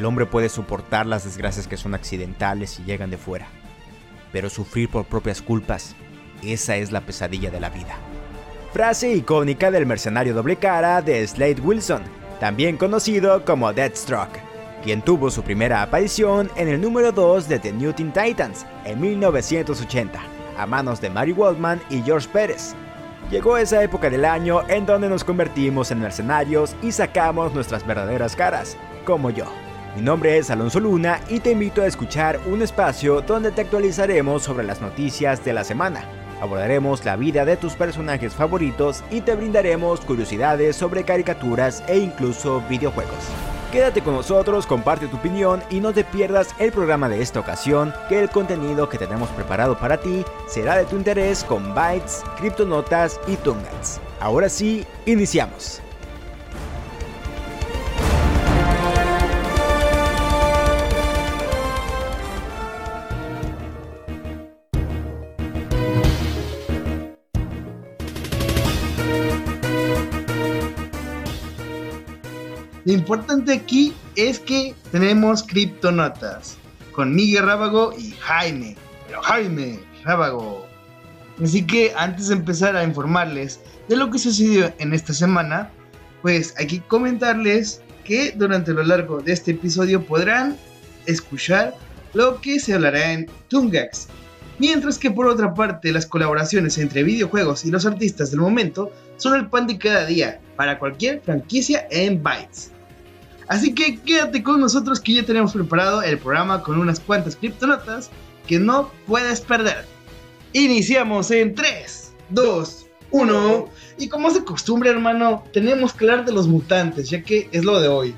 El hombre puede soportar las desgracias que son accidentales y llegan de fuera, pero sufrir por propias culpas, esa es la pesadilla de la vida. Frase icónica del mercenario doble cara de Slade Wilson, también conocido como Deathstroke, quien tuvo su primera aparición en el número 2 de The New Teen Titans en 1980, a manos de Mary Waldman y George Pérez. Llegó esa época del año en donde nos convertimos en mercenarios y sacamos nuestras verdaderas caras, como yo. Mi nombre es Alonso Luna y te invito a escuchar un espacio donde te actualizaremos sobre las noticias de la semana. Abordaremos la vida de tus personajes favoritos y te brindaremos curiosidades sobre caricaturas e incluso videojuegos. Quédate con nosotros, comparte tu opinión y no te pierdas el programa de esta ocasión, que el contenido que tenemos preparado para ti será de tu interés con bytes, criptonotas y tungats. Ahora sí, iniciamos. Lo importante aquí es que tenemos criptonotas con Miguel Rábago y Jaime. Pero Jaime Rábago. Así que antes de empezar a informarles de lo que sucedió en esta semana, pues hay que comentarles que durante lo largo de este episodio podrán escuchar lo que se hablará en Tungax. Mientras que por otra parte las colaboraciones entre videojuegos y los artistas del momento son el pan de cada día para cualquier franquicia en Bytes. Así que quédate con nosotros que ya tenemos preparado el programa con unas cuantas criptonotas que no puedes perder. Iniciamos en 3, 2, 1. Y como es de costumbre, hermano, tenemos que hablar de los mutantes, ya que es lo de hoy.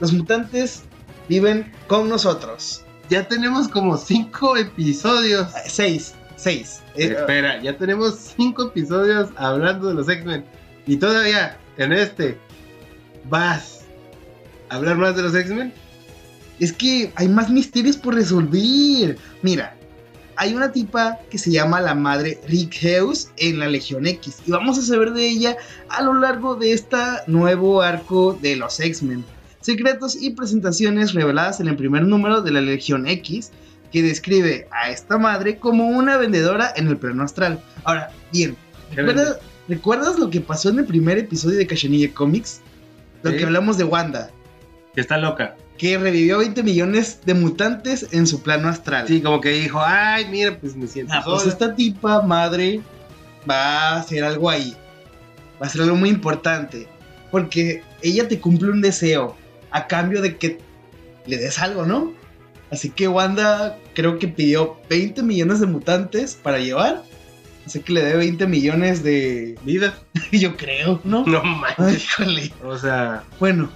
Los mutantes viven con nosotros. Ya tenemos como 5 episodios. 6, 6. Espera, ya tenemos 5 episodios hablando de los X-Men. Y todavía en este vas hablar más de los X-Men? Es que hay más misterios por resolver. Mira, hay una tipa que se llama la madre Rick Heus en la Legión X. Y vamos a saber de ella a lo largo de este nuevo arco de los X-Men. Secretos y presentaciones reveladas en el primer número de la Legión X, que describe a esta madre como una vendedora en el plano astral. Ahora, bien, ¿recuerdas, lo que pasó en el primer episodio de Cachanilla Comics? Lo que hablamos de Wanda. Que está loca. Que revivió 20 millones de mutantes en su plano astral. Sí, como que dijo, ay, mira, pues me siento. Ah, pues esta tipa, madre, va a hacer algo ahí. Va a hacer algo muy importante. Porque ella te cumple un deseo a cambio de que le des algo, ¿no? Así que Wanda creo que pidió 20 millones de mutantes para llevar. Así que le dé 20 millones de vida. Yo creo, ¿no? No manches. híjole. O sea. Bueno,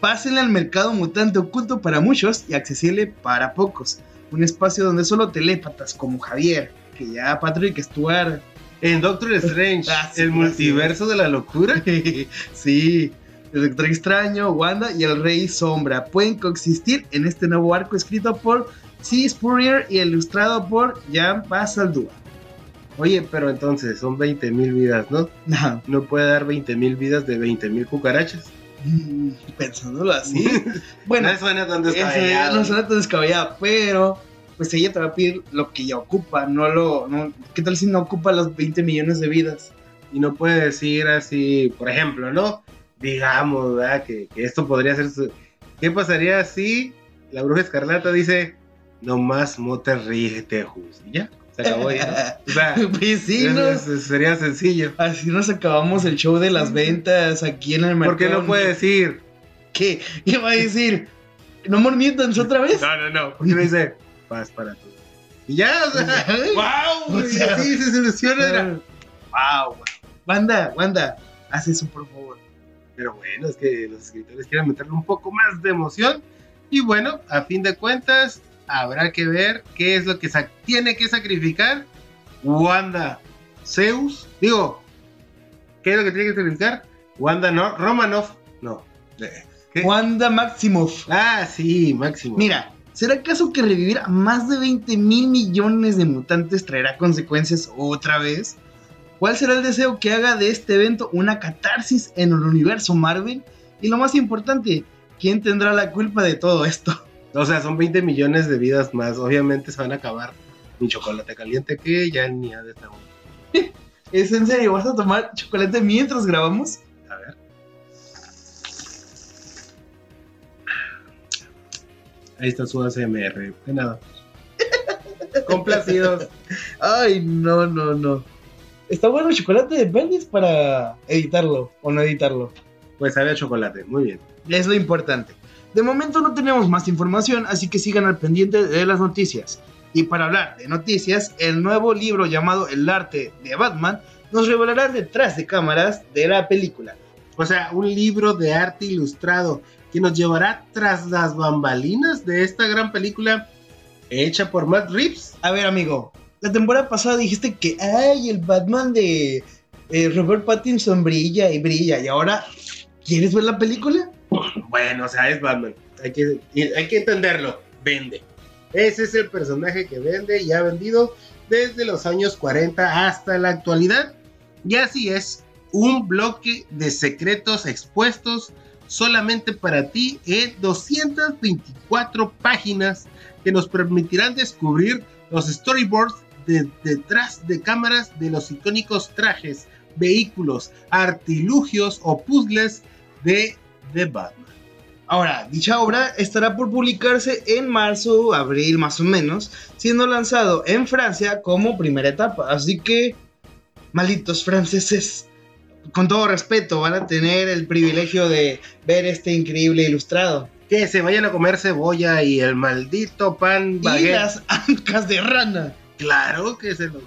Pásenle al mercado mutante oculto para muchos y accesible para pocos. Un espacio donde solo telépatas como Javier, que ya Patrick Stewart. En Doctor Strange, ah, el multiverso de la locura. sí, el Doctor Extraño, Wanda y el Rey Sombra pueden coexistir en este nuevo arco escrito por C. Spurrier y ilustrado por Jan Basaldúa. Oye, pero entonces son 20.000 vidas, ¿no? No. No puede dar 20.000 vidas de 20.000 cucarachas. Pensándolo así. bueno, no suena tan descabellado. no suena tan descabellado, pero pues ella te va a pedir lo que ella ocupa, no lo. No, ¿Qué tal si no ocupa los 20 millones de vidas? Y no puede decir así, por ejemplo, ¿no? Digamos, ¿verdad? Que, esto podría ser su... ¿Qué pasaría si la bruja escarlata dice, no más mote ríete, y ya? Se acabó ya. O sea, pues sí, sería sencillo. Así nos acabamos el show de las ventas aquí en el mercado. ¿Por qué no puede decir? ¿Qué? ¿Qué va a decir? ¿No mormientan otra vez? No, no, no. Porque no dice paz para todos. Y ya, o sea, wow, o sea, sí se soluciona. Wow, Wanda, Wanda, haz eso por favor. Pero bueno, es que los escritores quieren meterle un poco más de emoción. Y bueno, a fin de cuentas, habrá que ver qué es lo que tiene que sacrificar Wanda Zeus. Digo, ¿qué es lo que tiene que sacrificar? Wanda no, Romanoff, no. Wanda Maximoff. Ah, sí, Maximoff. Mira, ¿será acaso que revivir a más de 20 mil millones de mutantes traerá consecuencias otra vez? ¿Cuál será el deseo que haga de este evento una catarsis en el universo Marvel? Y lo más importante, ¿quién tendrá la culpa de todo esto? O sea, son 20 millones de vidas más. Obviamente se van a acabar mi chocolate caliente que ya ni ha de estar. ¿Es en serio? ¿Vas a tomar chocolate mientras grabamos? A ver. Ahí está su ASMR. De nada. Complacidos. Ay, no, no, no. Está bueno el chocolate de Bendis para editarlo o no editarlo. Pues había chocolate. Muy bien. Es lo importante. De momento no tenemos más información, así que sigan al pendiente de las noticias. Y para hablar de noticias, el nuevo libro llamado El arte de Batman nos revelará detrás de cámaras de la película. O sea, un libro de arte ilustrado que nos llevará tras las bambalinas de esta gran película hecha por Matt Reeves. A ver, amigo, la temporada pasada dijiste que, ay, el Batman de eh, Robert Pattinson brilla y brilla, y ahora, ¿quieres ver la película? Bueno, o sea, es Batman. Hay que, hay que entenderlo. Vende. Ese es el personaje que vende y ha vendido desde los años 40 hasta la actualidad. Y así es, un bloque de secretos expuestos solamente para ti en 224 páginas que nos permitirán descubrir los storyboards de, detrás de cámaras de los icónicos trajes, vehículos, artilugios o puzzles de The Batman. Ahora, dicha obra estará por publicarse en marzo, abril más o menos, siendo lanzado en Francia como primera etapa. Así que, malditos franceses, con todo respeto, van a tener el privilegio de ver este increíble ilustrado. Que se vayan a comer cebolla y el maldito pan baguette. Y las ancas de rana. Claro que se lo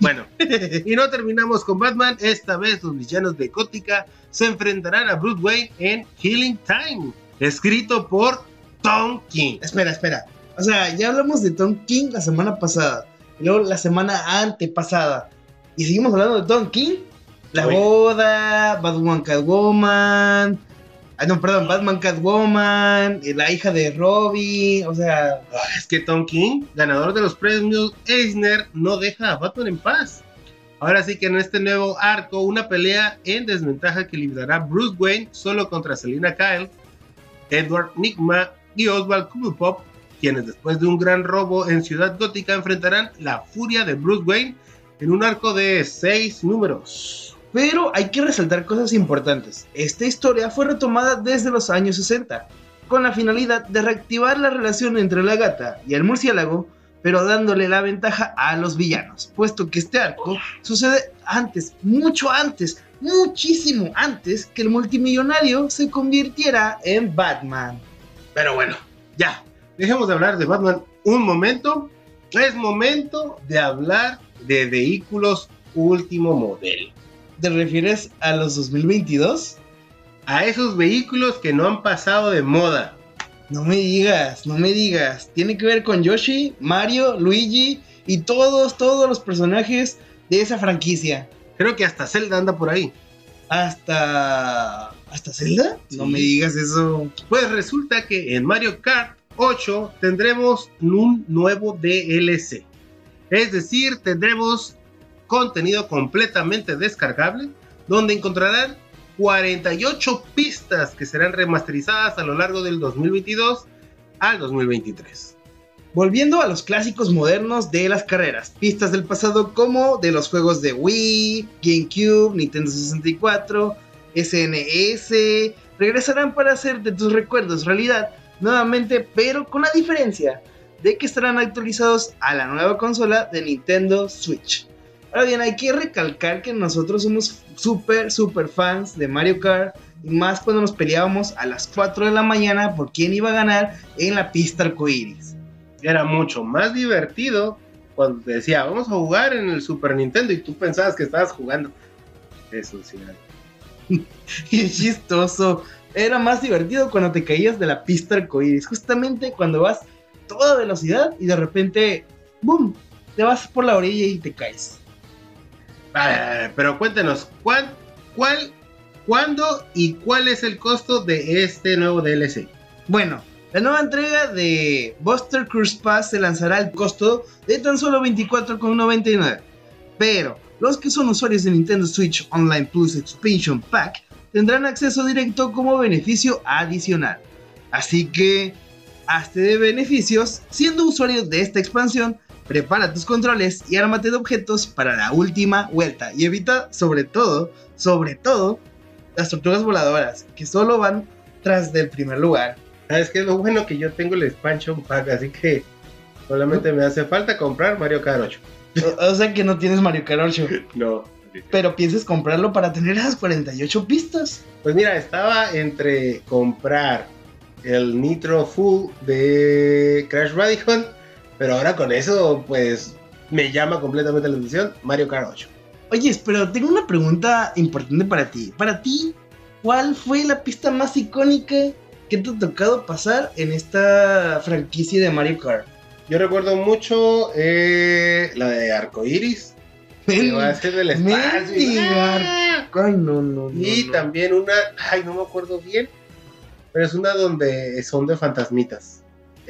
bueno, y no terminamos con Batman. Esta vez los villanos de Gótica se enfrentarán a Bruce Wayne en Killing Time, escrito por Tom King. Espera, espera. O sea, ya hablamos de Tom King la semana pasada, y luego la semana antepasada. Y seguimos hablando de Tom King. La boda, Batman Catwoman, Ah, no, perdón, Batman Catwoman, la hija de Robin, o sea. Ah, es que Tom King, ganador de los premios Eisner, no deja a Batman en paz. Ahora sí que en este nuevo arco, una pelea en desventaja que librará Bruce Wayne solo contra Selina Kyle, Edward Nigma y Oswald Cobblepot, quienes después de un gran robo en Ciudad Gótica enfrentarán la furia de Bruce Wayne en un arco de seis números. Pero hay que resaltar cosas importantes. Esta historia fue retomada desde los años 60, con la finalidad de reactivar la relación entre la gata y el murciélago, pero dándole la ventaja a los villanos, puesto que este arco sucede antes, mucho antes, muchísimo antes que el multimillonario se convirtiera en Batman. Pero bueno, ya, dejemos de hablar de Batman un momento. Es momento de hablar de vehículos último modelo. ¿Te refieres a los 2022? A esos vehículos que no han pasado de moda. No me digas, no me digas. Tiene que ver con Yoshi, Mario, Luigi y todos, todos los personajes de esa franquicia. Creo que hasta Zelda anda por ahí. ¿Hasta. ¿Hasta Zelda? No me digas eso. Pues resulta que en Mario Kart 8 tendremos un nuevo DLC. Es decir, tendremos contenido completamente descargable, donde encontrarán 48 pistas que serán remasterizadas a lo largo del 2022 al 2023. Volviendo a los clásicos modernos de las carreras, pistas del pasado como de los juegos de Wii, GameCube, Nintendo 64, SNES, regresarán para hacer de tus recuerdos realidad nuevamente, pero con la diferencia de que estarán actualizados a la nueva consola de Nintendo Switch. Ahora bien, hay que recalcar que nosotros somos súper, súper fans de Mario Kart. Y más cuando nos peleábamos a las 4 de la mañana por quién iba a ganar en la pista arcoíris. Era mucho más divertido cuando te decía, vamos a jugar en el Super Nintendo y tú pensabas que estabas jugando. Eso sí. es chistoso. Era más divertido cuando te caías de la pista arcoíris. Justamente cuando vas toda velocidad y de repente, ¡boom! Te vas por la orilla y te caes pero cuéntenos, ¿cuál, cuál, cuándo y cuál es el costo de este nuevo DLC? Bueno, la nueva entrega de Buster Cruise Pass se lanzará al costo de tan solo 24,99. Pero los que son usuarios de Nintendo Switch Online Plus Expansion Pack tendrán acceso directo como beneficio adicional. Así que hazte de beneficios siendo usuario de esta expansión. Prepara tus controles y ármate de objetos para la última vuelta. Y evita, sobre todo, sobre todo, las tortugas voladoras, que solo van tras del primer lugar. ¿Sabes qué es lo bueno? Que yo tengo el expansion pack, así que solamente me hace falta comprar Mario Kart 8. O, o sea que no tienes Mario Kart 8. No. Pero piensas comprarlo para tener las 48 pistas. Pues mira, estaba entre comprar el Nitro Full de Crash Radical, pero ahora con eso, pues me llama completamente la atención Mario Kart 8. Oye, pero tengo una pregunta importante para ti. Para ti, ¿cuál fue la pista más icónica que te ha tocado pasar en esta franquicia de Mario Kart? Yo recuerdo mucho eh, la de Arcoiris. Que va a ser del espacio. Mendiga. Ay, no, no, no, Y no. también una, ay, no me acuerdo bien, pero es una donde son de fantasmitas.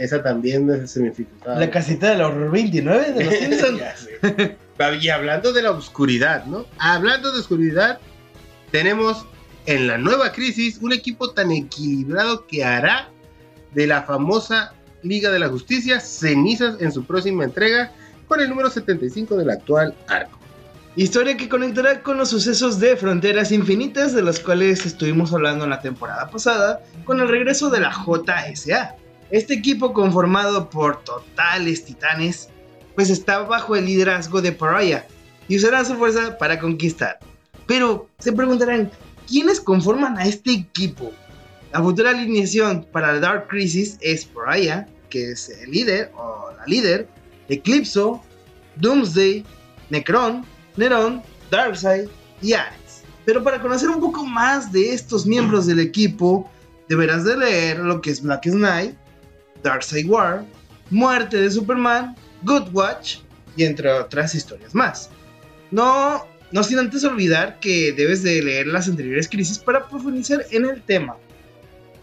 Esa también me dificultaba. La casita del horror 29 de los Simpsons. Y hablando de la oscuridad, ¿no? Hablando de oscuridad, tenemos en la nueva crisis un equipo tan equilibrado que hará de la famosa Liga de la Justicia cenizas en su próxima entrega con el número 75 del actual arco. Historia que conectará con los sucesos de Fronteras Infinitas de los cuales estuvimos hablando en la temporada pasada con el regreso de la JSA. Este equipo conformado por totales titanes pues está bajo el liderazgo de Pariah y usará su fuerza para conquistar. Pero se preguntarán, ¿quiénes conforman a este equipo? La futura alineación para la Dark Crisis es Pariah, que es el líder o la líder, Eclipso, Doomsday, Necron, Neron, Darkseid y Ares. Pero para conocer un poco más de estos miembros del equipo, deberás de leer lo que es Black Knight, Darkseid War, Muerte de Superman, Good Watch y entre otras historias más. No, no sin antes olvidar que debes de leer las anteriores crisis para profundizar en el tema.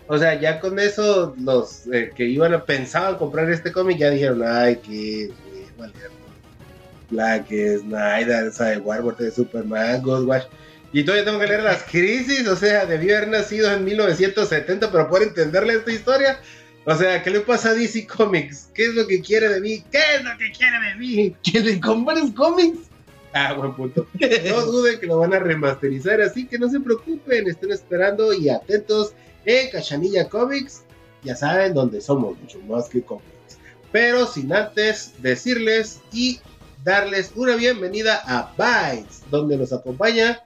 O sea, ya con eso, los eh, que iban a pensaban comprar este cómic ya dijeron, ay, que vale, Black Knight, Darkseid War, Muerte de Superman, Ghostwatch. Y todavía tengo que leer las crisis, o sea, debió haber nacido en 1970 para poder entenderle esta historia. O sea, ¿qué le pasa a DC Comics? ¿Qué es lo que quiere de mí? ¿Qué es lo que quiere de mí? Que le compres cómics. Ah, buen punto. No duden que lo van a remasterizar, así que no se preocupen, estén esperando y atentos en Cachanilla Comics. Ya saben dónde somos, mucho más que cómics. Pero sin antes decirles y darles una bienvenida a Bytes, donde nos acompaña.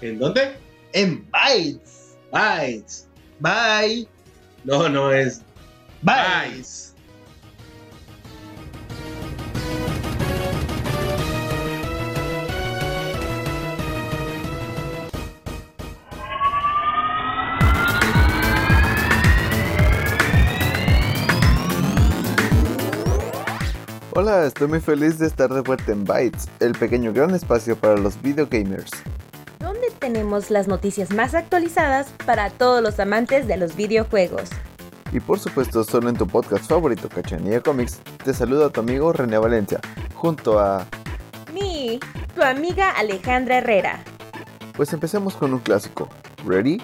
¿En dónde? En Bytes. Bytes. Bye. No, no es Bytes. Hola, estoy muy feliz de estar de vuelta en Bytes, el pequeño gran espacio para los videogamers. donde tenemos las noticias más actualizadas para todos los amantes de los videojuegos. Y por supuesto, solo en tu podcast favorito, Cachanilla Comics, te saluda tu amigo René Valencia, junto a... Mi, tu amiga Alejandra Herrera. Pues empecemos con un clásico. Ready?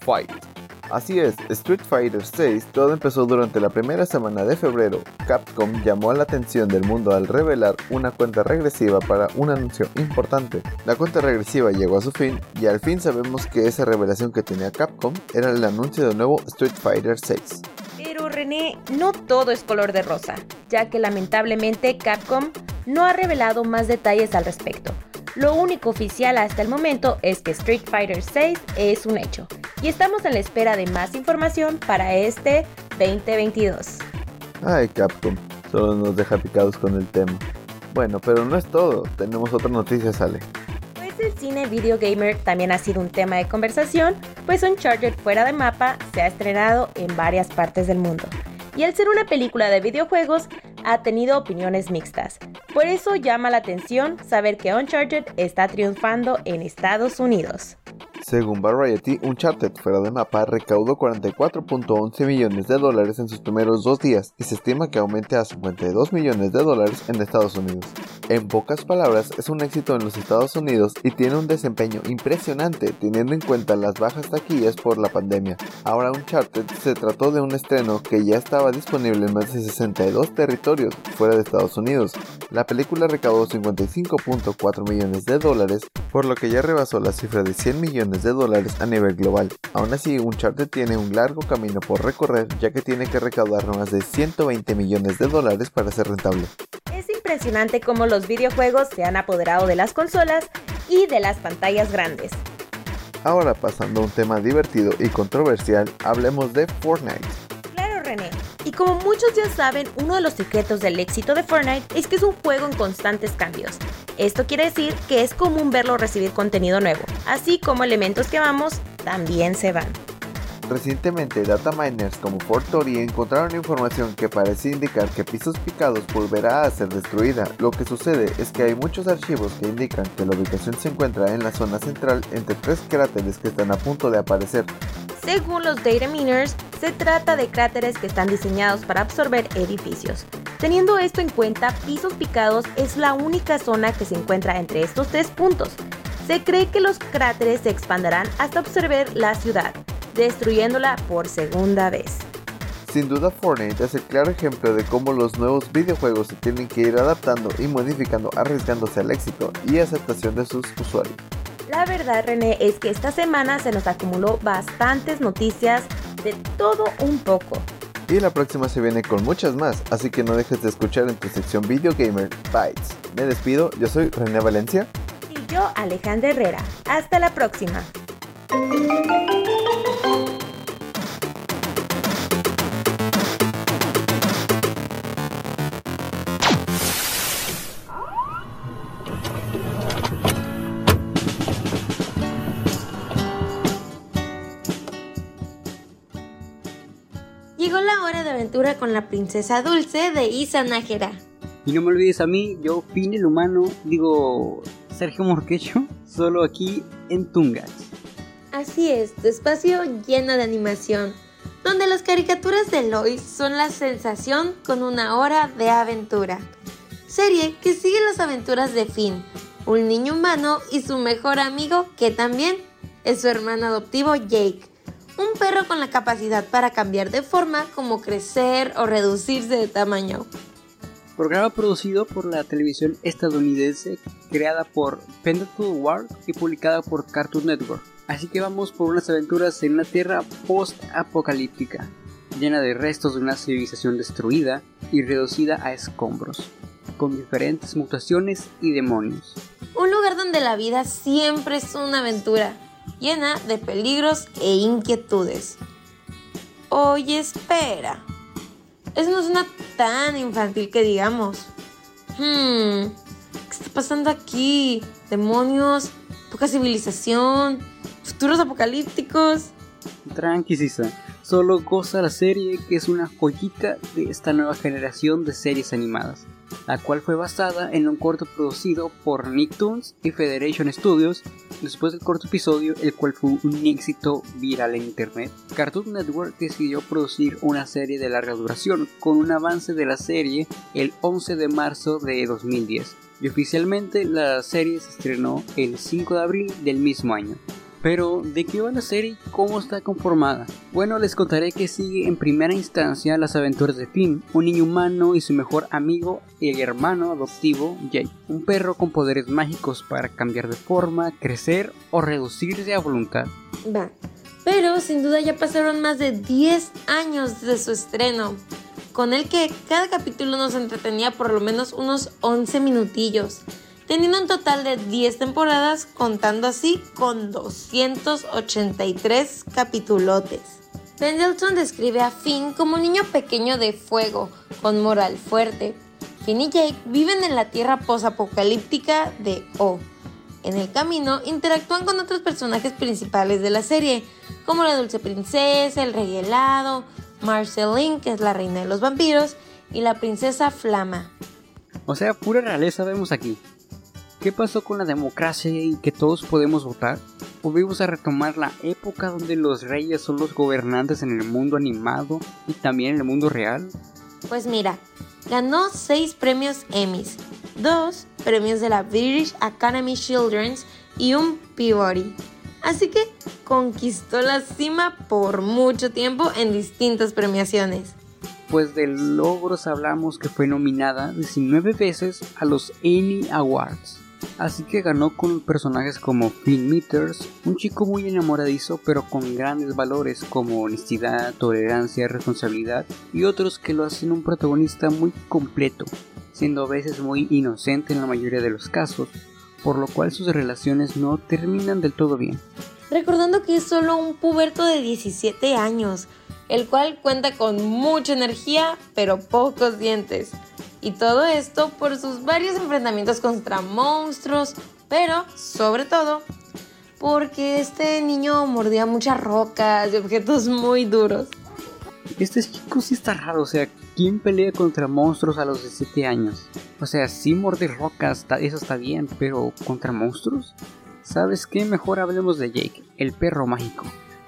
Fight. Así es, Street Fighter VI todo empezó durante la primera semana de febrero. Capcom llamó la atención del mundo al revelar una cuenta regresiva para un anuncio importante. La cuenta regresiva llegó a su fin y al fin sabemos que esa revelación que tenía Capcom era el anuncio del nuevo Street Fighter VI. Pero René, no todo es color de rosa, ya que lamentablemente Capcom no ha revelado más detalles al respecto. Lo único oficial hasta el momento es que Street Fighter VI es un hecho, y estamos en la espera de más información para este 2022. Ay, Capcom, solo nos deja picados con el tema. Bueno, pero no es todo, tenemos otra noticia, sale. El cine video gamer también ha sido un tema de conversación, pues Uncharted fuera de mapa se ha estrenado en varias partes del mundo. Y al ser una película de videojuegos, ha tenido opiniones mixtas. Por eso llama la atención saber que Uncharted está triunfando en Estados Unidos. Según Variety, Uncharted fuera de mapa recaudó 44.11 millones de dólares en sus primeros dos días y se estima que aumente a 52 millones de dólares en Estados Unidos. En pocas palabras, es un éxito en los Estados Unidos y tiene un desempeño impresionante teniendo en cuenta las bajas taquillas por la pandemia. Ahora Uncharted se trató de un estreno que ya estaba disponible en más de 62 territorios fuera de Estados Unidos. La película recaudó 55.4 millones de dólares, por lo que ya rebasó la cifra de 100 millones de dólares a nivel global. Aún así, Uncharted tiene un largo camino por recorrer ya que tiene que recaudar más de 120 millones de dólares para ser rentable. Es impresionante cómo los videojuegos se han apoderado de las consolas y de las pantallas grandes. Ahora pasando a un tema divertido y controversial, hablemos de Fortnite. Como muchos ya saben, uno de los secretos del éxito de Fortnite es que es un juego en constantes cambios. Esto quiere decir que es común verlo recibir contenido nuevo, así como elementos que vamos también se van. Recientemente, data miners como Fortori encontraron información que parece indicar que Pisos Picados volverá a ser destruida. Lo que sucede es que hay muchos archivos que indican que la ubicación se encuentra en la zona central entre tres cráteres que están a punto de aparecer. Según los data miners, se trata de cráteres que están diseñados para absorber edificios. Teniendo esto en cuenta, Pisos Picados es la única zona que se encuentra entre estos tres puntos. Se cree que los cráteres se expandirán hasta absorber la ciudad destruyéndola por segunda vez. Sin duda Fortnite es el claro ejemplo de cómo los nuevos videojuegos se tienen que ir adaptando y modificando arriesgándose al éxito y aceptación de sus usuarios. La verdad René es que esta semana se nos acumuló bastantes noticias de todo un poco. Y la próxima se viene con muchas más, así que no dejes de escuchar en tu sección Video Gamer Bytes. Me despido, yo soy René Valencia. Yo Alejandra Herrera. Hasta la próxima. Llegó la hora de aventura con la princesa dulce de Isa Nájera. Y no me olvides a mí, yo, Pin el humano, digo Sergio Morquecho, solo aquí en Tungas. Así es, tu espacio lleno de animación, donde las caricaturas de Lois son la sensación con una hora de aventura. Serie que sigue las aventuras de Finn, un niño humano y su mejor amigo que también es su hermano adoptivo Jake, un perro con la capacidad para cambiar de forma como crecer o reducirse de tamaño. Programa producido por la televisión estadounidense, creada por Pendleton Ward y publicada por Cartoon Network. Así que vamos por unas aventuras en una tierra post-apocalíptica, llena de restos de una civilización destruida y reducida a escombros, con diferentes mutaciones y demonios. Un lugar donde la vida siempre es una aventura, llena de peligros e inquietudes. Oye, espera. Eso no suena tan infantil que digamos. Hmm, ¿qué está pasando aquí? Demonios, poca civilización, futuros apocalípticos. Tranqui, Sisa. Solo goza la serie que es una joyita de esta nueva generación de series animadas, la cual fue basada en un corto producido por Nicktoons y Federation Studios después del corto episodio, el cual fue un éxito viral en internet. Cartoon Network decidió producir una serie de larga duración con un avance de la serie el 11 de marzo de 2010 y oficialmente la serie se estrenó el 5 de abril del mismo año. Pero, ¿de qué va la serie y cómo está conformada? Bueno, les contaré que sigue en primera instancia las aventuras de Finn, un niño humano y su mejor amigo, el hermano adoptivo Jake, un perro con poderes mágicos para cambiar de forma, crecer o reducirse a voluntad. Va, pero sin duda ya pasaron más de 10 años de su estreno, con el que cada capítulo nos entretenía por lo menos unos 11 minutillos teniendo un total de 10 temporadas, contando así con 283 capitulotes. Pendleton describe a Finn como un niño pequeño de fuego, con moral fuerte. Finn y Jake viven en la tierra posapocalíptica de O. En el camino interactúan con otros personajes principales de la serie, como la dulce princesa, el rey helado, Marceline, que es la reina de los vampiros, y la princesa Flama. O sea, pura realeza vemos aquí. ¿Qué pasó con la democracia y que todos podemos votar? ¿Volvimos a retomar la época donde los reyes son los gobernantes en el mundo animado y también en el mundo real? Pues mira, ganó 6 premios Emmys, 2 premios de la British Academy Children's y un Peabody. Así que conquistó la cima por mucho tiempo en distintas premiaciones. Pues de logros hablamos que fue nominada 19 veces a los Annie Awards. Así que ganó con personajes como Finn Meters, un chico muy enamoradizo pero con grandes valores como honestidad, tolerancia, responsabilidad y otros que lo hacen un protagonista muy completo, siendo a veces muy inocente en la mayoría de los casos, por lo cual sus relaciones no terminan del todo bien. Recordando que es solo un puberto de 17 años, el cual cuenta con mucha energía pero pocos dientes. Y todo esto por sus varios enfrentamientos contra monstruos, pero sobre todo porque este niño mordía muchas rocas y objetos muy duros. Este chico sí está raro, o sea, ¿quién pelea contra monstruos a los 17 años? O sea, sí morder rocas, eso está bien, pero ¿contra monstruos? ¿Sabes qué? Mejor hablemos de Jake, el perro mágico.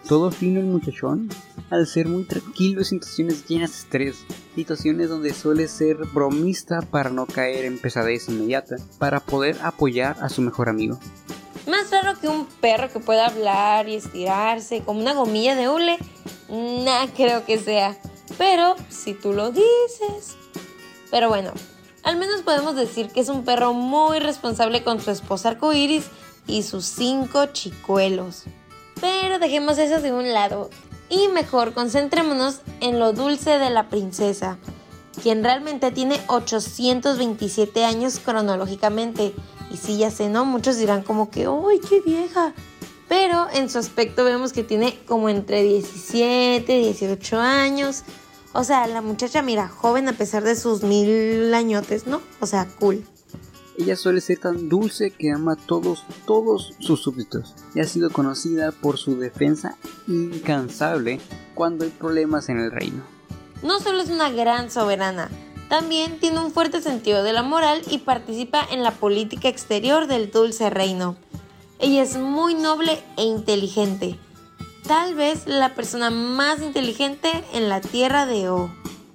Todo fino el muchachón, al ser muy tranquilo en situaciones llenas de estrés, situaciones donde suele ser bromista para no caer en pesadez inmediata, para poder apoyar a su mejor amigo. Más raro que un perro que pueda hablar y estirarse como una gomilla de hule, nada creo que sea. Pero si tú lo dices. Pero bueno, al menos podemos decir que es un perro muy responsable con su esposa arcoiris y sus cinco chicuelos. Pero dejemos eso de un lado y mejor concentrémonos en lo dulce de la princesa, quien realmente tiene 827 años cronológicamente. Y si ya sé, ¿no? Muchos dirán como que, ¡ay, qué vieja! Pero en su aspecto vemos que tiene como entre 17, 18 años. O sea, la muchacha, mira, joven a pesar de sus mil añotes, ¿no? O sea, cool. Ella suele ser tan dulce que ama a todos, todos sus súbditos y ha sido conocida por su defensa incansable cuando hay problemas en el reino. No solo es una gran soberana, también tiene un fuerte sentido de la moral y participa en la política exterior del dulce reino. Ella es muy noble e inteligente, tal vez la persona más inteligente en la tierra de O.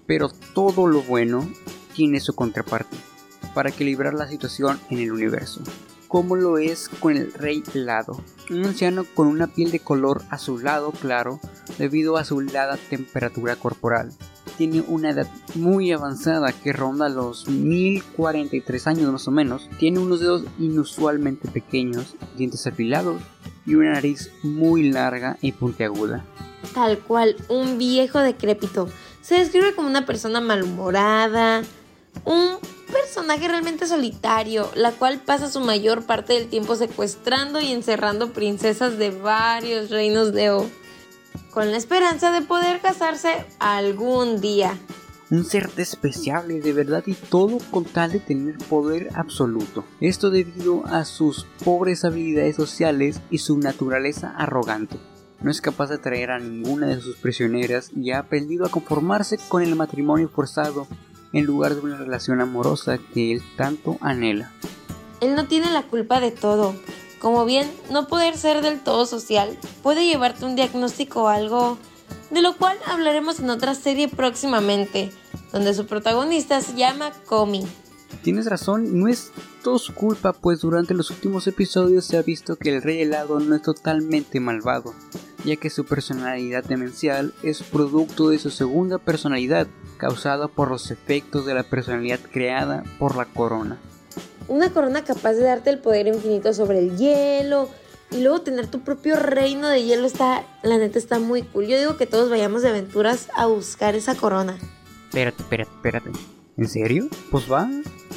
Pero todo lo bueno tiene su contraparte para equilibrar la situación en el universo, como lo es con el rey helado, un anciano con una piel de color azulado claro debido a su helada temperatura corporal. Tiene una edad muy avanzada que ronda los 1043 años más o menos. Tiene unos dedos inusualmente pequeños, dientes afilados y una nariz muy larga y puntiaguda. Tal cual, un viejo decrépito. Se describe como una persona malhumorada, un personaje realmente solitario, la cual pasa su mayor parte del tiempo secuestrando y encerrando princesas de varios reinos de O, con la esperanza de poder casarse algún día. Un ser despreciable de verdad y todo con tal de tener poder absoluto. Esto debido a sus pobres habilidades sociales y su naturaleza arrogante. No es capaz de atraer a ninguna de sus prisioneras y ha aprendido a conformarse con el matrimonio forzado en lugar de una relación amorosa que él tanto anhela. Él no tiene la culpa de todo. Como bien, no poder ser del todo social puede llevarte un diagnóstico o algo de lo cual hablaremos en otra serie próximamente, donde su protagonista se llama Comi. Tienes razón, no es todo su culpa, pues durante los últimos episodios se ha visto que el rey helado no es totalmente malvado, ya que su personalidad demencial es producto de su segunda personalidad, causada por los efectos de la personalidad creada por la corona. Una corona capaz de darte el poder infinito sobre el hielo y luego tener tu propio reino de hielo está, la neta está muy cool. Yo digo que todos vayamos de aventuras a buscar esa corona. Espérate, espérate, espérate. ¿En serio? Pues va.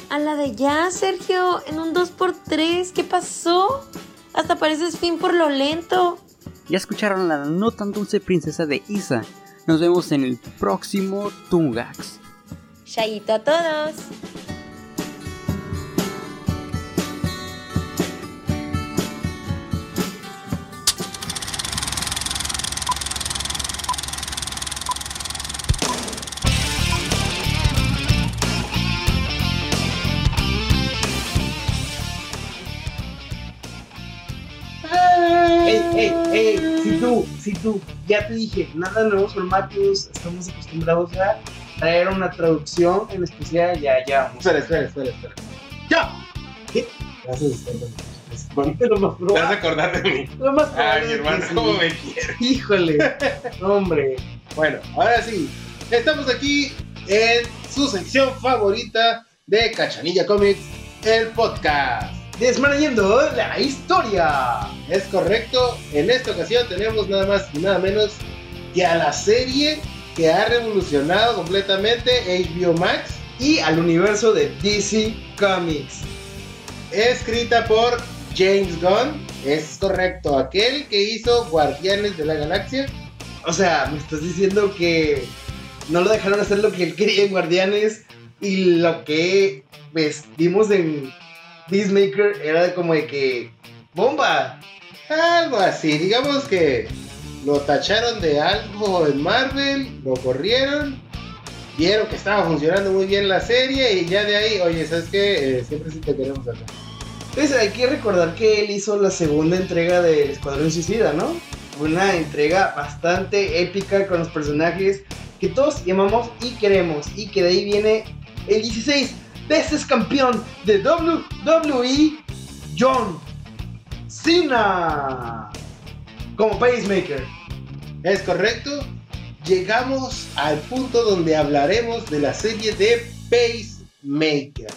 A la de ya, Sergio, en un 2x3, ¿qué pasó? Hasta pareces fin por lo lento. Ya escucharon la no tan dulce princesa de Isa. Nos vemos en el próximo Tungax. Chayito a todos. Si tú, ya te dije, nada de nuevos formatos, estamos acostumbrados a traer una traducción en especial, ya, ya. vamos. Espera, espera, espera, espera. ¡Ya! Gracias, Stephanie. Lo más Te vas a probable. acordar de mí. Lo más Ay, probable mi es hermano, cómo me quiere. Híjole. Hombre. Bueno, ahora sí. Estamos aquí en su sección favorita de Cachanilla Comics, el podcast. Desmarañando la historia. Es correcto, en esta ocasión tenemos nada más y nada menos que a la serie que ha revolucionado completamente HBO Max, Y al universo de DC Comics. escrita por James Gunn. Es correcto, aquel que hizo Guardianes de la Galaxia. O sea, me estás diciendo que no lo dejaron hacer lo que él quería en Guardianes y lo que pues, vimos en Peacemaker era como de que bomba. Algo así, digamos que lo tacharon de algo en Marvel, lo corrieron, vieron que estaba funcionando muy bien la serie y ya de ahí, oye, ¿sabes qué? Eh, siempre sí te queremos acá. Entonces hay que recordar que él hizo la segunda entrega del Escuadrón Suicida, ¿no? Una entrega bastante épica con los personajes que todos llamamos y queremos. Y que de ahí viene el 16 veces campeón de WWE, John Cena. Como pacemaker. Es correcto, llegamos al punto donde hablaremos de la serie de Pacemaker.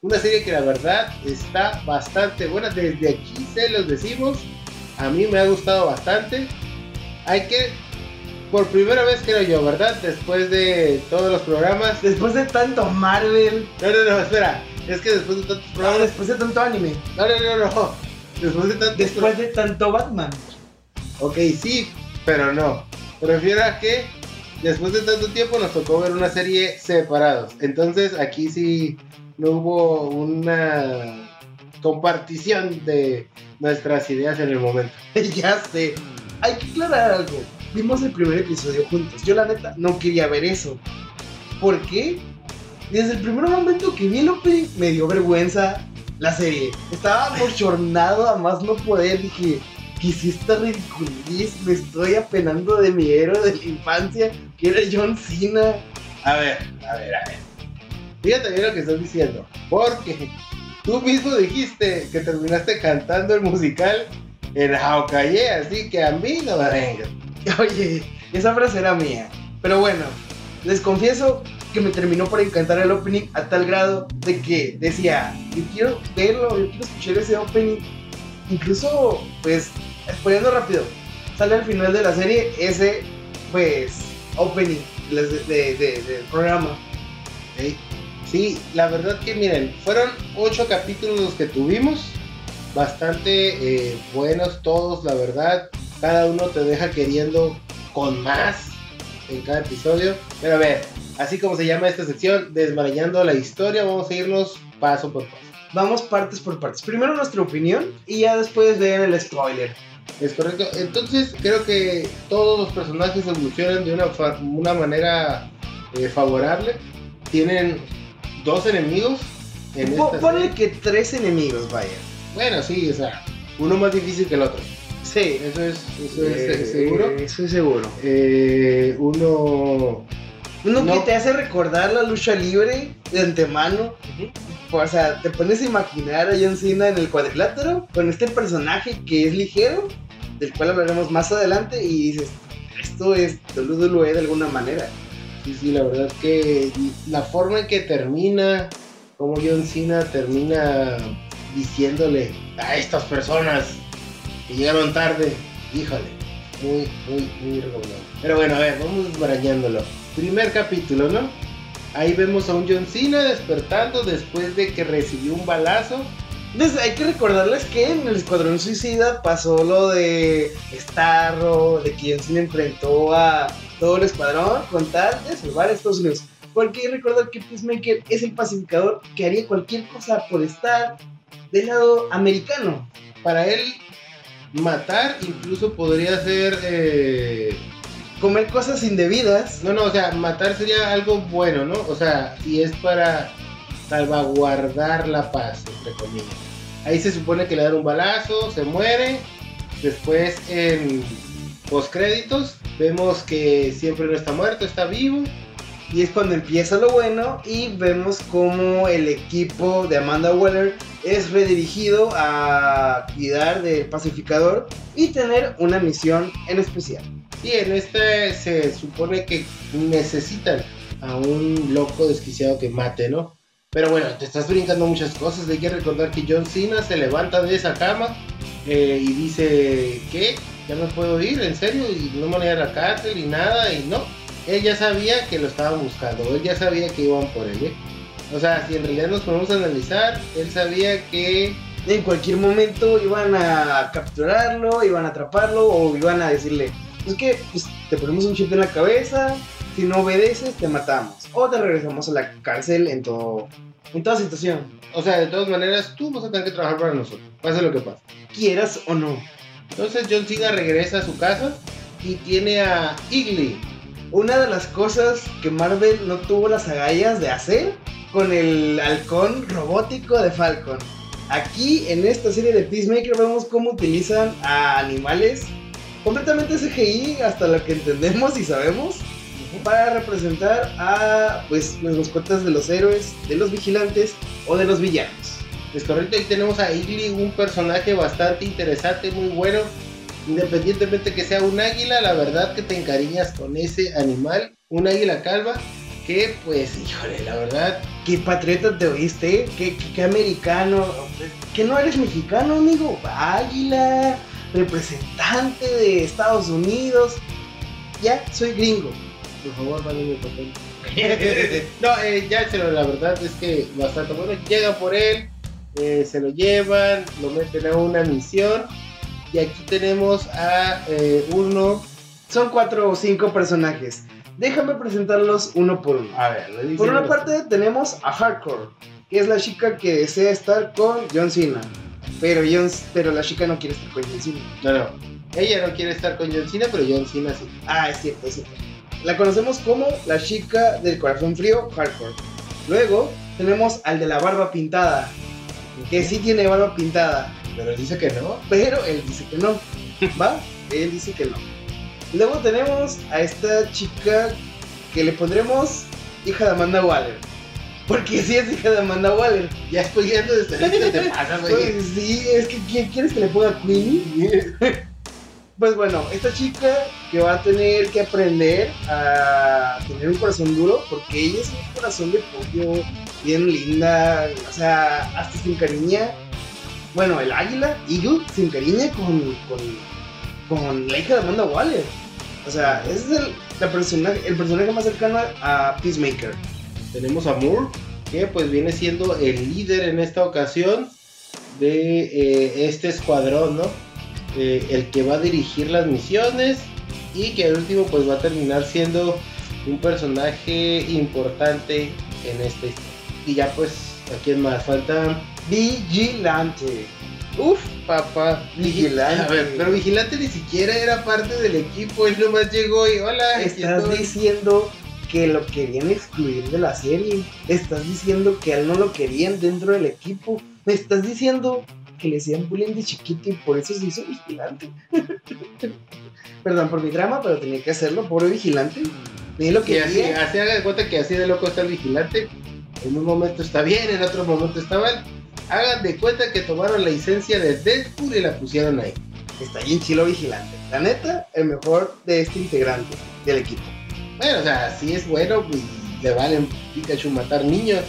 Una serie que la verdad está bastante buena, desde aquí se los decimos, a mí me ha gustado bastante. Hay que, por primera vez creo yo, ¿verdad? Después de todos los programas. Después de tanto Marvel, No, no, no, espera, es que después de tantos no, programas... después de tanto anime, No, no, no, no, después de tantos después de tanto Batman. Ok, sí, pero no. Prefiero a que después de tanto tiempo nos tocó ver una serie separados. Entonces aquí sí no hubo una compartición de nuestras ideas en el momento. ya sé. Hay que aclarar algo. Vimos el primer episodio juntos. Yo la neta no quería ver eso. ¿Por qué? Desde el primer momento que vi el opening me dio vergüenza la serie. Estaba bochornado a más no poder. Dije, ¿qué es esta ridiculez? Me estoy apenando de mi héroe de la infancia, que era John Cena. A ver, a ver, a ver. Fíjate bien lo que estás diciendo. Porque tú mismo dijiste que terminaste cantando el musical en Hawkeye, así que a mí no me vengas. Oye, esa frase era mía. Pero bueno, les confieso que me terminó por encantar el opening a tal grado de que decía, yo quiero verlo, yo quiero escuchar ese opening. Incluso, pues, spoileando rápido, sale al final de la serie ese, pues, opening de- de- de- del programa. Sí, la verdad que miren, fueron ocho capítulos los que tuvimos, bastante eh, buenos todos, la verdad. Cada uno te deja queriendo con más en cada episodio. Pero a ver, así como se llama esta sección, desmarañando la historia, vamos a irnos paso por paso. Vamos partes por partes. Primero nuestra opinión y ya después vean el spoiler. Es correcto. Entonces creo que todos los personajes evolucionan de una, una manera eh, favorable. Tienen dos enemigos. En Ponle que tres enemigos, vaya. Bueno, sí, o sea, uno más difícil que el otro. Sí, Eso es, eso es Eh, eh, seguro. Eso es seguro. Eh, uno. Uno No. que te hace recordar la lucha libre de antemano. O sea, te pones a imaginar a John Cena en el cuadrilátero con este personaje que es ligero, del cual hablaremos más adelante, y dices, esto es WWE de alguna manera. Sí, sí, la verdad que la forma en que termina, como John Cena termina diciéndole a estas personas llegaron tarde, híjole, muy, muy, muy recomendable. Pero bueno, a ver, vamos desmarañándolo. Primer capítulo, ¿no? Ahí vemos a un John Cena despertando después de que recibió un balazo. Entonces hay que recordarles que en el Escuadrón Suicida pasó lo de Starro, de que John Cena enfrentó a todo el escuadrón con tal de salvar a Estados Unidos. Porque recordar que Peacemaker es el pacificador que haría cualquier cosa por estar del lado americano. Para él, matar incluso podría ser... eh, Comer cosas indebidas. No, no, o sea, matar sería algo bueno, ¿no? O sea, si es para salvaguardar la paz, entre comillas. Ahí se supone que le dan un balazo, se muere. Después en postcréditos vemos que siempre no está muerto, está vivo. Y es cuando empieza lo bueno y vemos cómo el equipo de Amanda Waller es redirigido a cuidar del pacificador y tener una misión en especial. Y en este se supone que necesitan a un loco desquiciado que mate, ¿no? Pero bueno, te estás brincando muchas cosas. Hay que recordar que John Cena se levanta de esa cama eh, y dice, ¿qué? Ya no puedo ir, en serio, y no me voy a la cárcel y nada, y no. Él ya sabía que lo estaban buscando, él ya sabía que iban por él, ¿eh? O sea, si en realidad nos ponemos a analizar, él sabía que En cualquier momento iban a capturarlo, iban a atraparlo o iban a decirle, es que pues, te ponemos un chip en la cabeza, si no obedeces te matamos o te regresamos a la cárcel en todo en toda situación, O sea, de todas maneras, tú vas a tener que trabajar para nosotros, pase lo que pase. quieras o no. Entonces John Cena regresa a su casa y tiene a Igly. Una de las cosas que Marvel no tuvo las agallas de hacer con el halcón robótico de Falcon. Aquí en esta serie de Peacemaker vemos cómo utilizan a animales completamente CGI hasta lo que entendemos y sabemos para representar a pues las mascotas de los héroes, de los vigilantes o de los villanos. Es correcto, ahí tenemos a Igly, un personaje bastante interesante, muy bueno. Independientemente que sea un águila, la verdad que te encariñas con ese animal, un águila calva, que pues, híjole, la verdad, ¿Qué patriota te oíste? ¿Qué, qué, qué americano? ¿Que no eres mexicano, amigo? Águila, representante de Estados Unidos. Ya, soy gringo. por favor, dame mi papel. no, eh, ya se lo, la verdad es que bastante bueno. Llega por él, eh, se lo llevan, lo meten a una misión. Y aquí tenemos a eh, uno. Son cuatro o cinco personajes. Déjame presentarlos uno por uno. A ver, le Por una parte tenemos a Hardcore, que es la chica que desea estar con John Cena. Pero, John, pero la chica no quiere estar con John Cena. No, no. Ella no quiere estar con John Cena, pero John Cena sí. Ah, es cierto, es cierto. La conocemos como la chica del corazón frío, Hardcore. Luego tenemos al de la barba pintada, que sí tiene barba pintada, Pero él dice que no. pero él dice que no. ¿Va? Él dice que no. Luego tenemos a esta chica que le pondremos hija de Amanda Waller. Porque sí es hija de Amanda Waller. Ya spoileando desde ahorita te pasas, güey. Pues sí, es que ¿quién- ¿quieres que le ponga Queenie? Pues bueno, esta chica que va a tener que aprender a tener un corazón duro, porque ella es un corazón de pollo, bien linda, o sea, hasta se encariña. Bueno, el águila, Eagle, se encariña con, con, con la hija de Amanda Waller. O sea, ese es el, la personaje, el personaje más cercano a Peacemaker. Tenemos a Moore, que pues viene siendo el líder en esta ocasión de eh, este escuadrón, ¿no? Eh, el que va a dirigir las misiones y que al último pues va a terminar siendo un personaje importante en esta historia. Y ya pues, ¿a quién más? Falta... Vigilante. Uf, papá. Vigilante. A ver, pero Vigilante ni siquiera era parte del equipo, él nomás llegó y hola. Estás estoy". diciendo que lo querían excluir de la serie. Estás diciendo que a él no lo querían dentro del equipo. Me estás diciendo que le hacían bullying de chiquito y por eso se hizo vigilante. Perdón por mi drama, pero tenía que hacerlo, pobre vigilante. Ni lo Que así, así haga de cuenta que así de loco está el vigilante. En un momento está bien, en otro momento está mal. Hagan de cuenta que tomaron la licencia de Deadpool y la pusieron ahí. Está bien chilo vigilante. La neta, el mejor de este integrante del equipo. Bueno, o sea, sí es bueno y le valen Pikachu matar niños.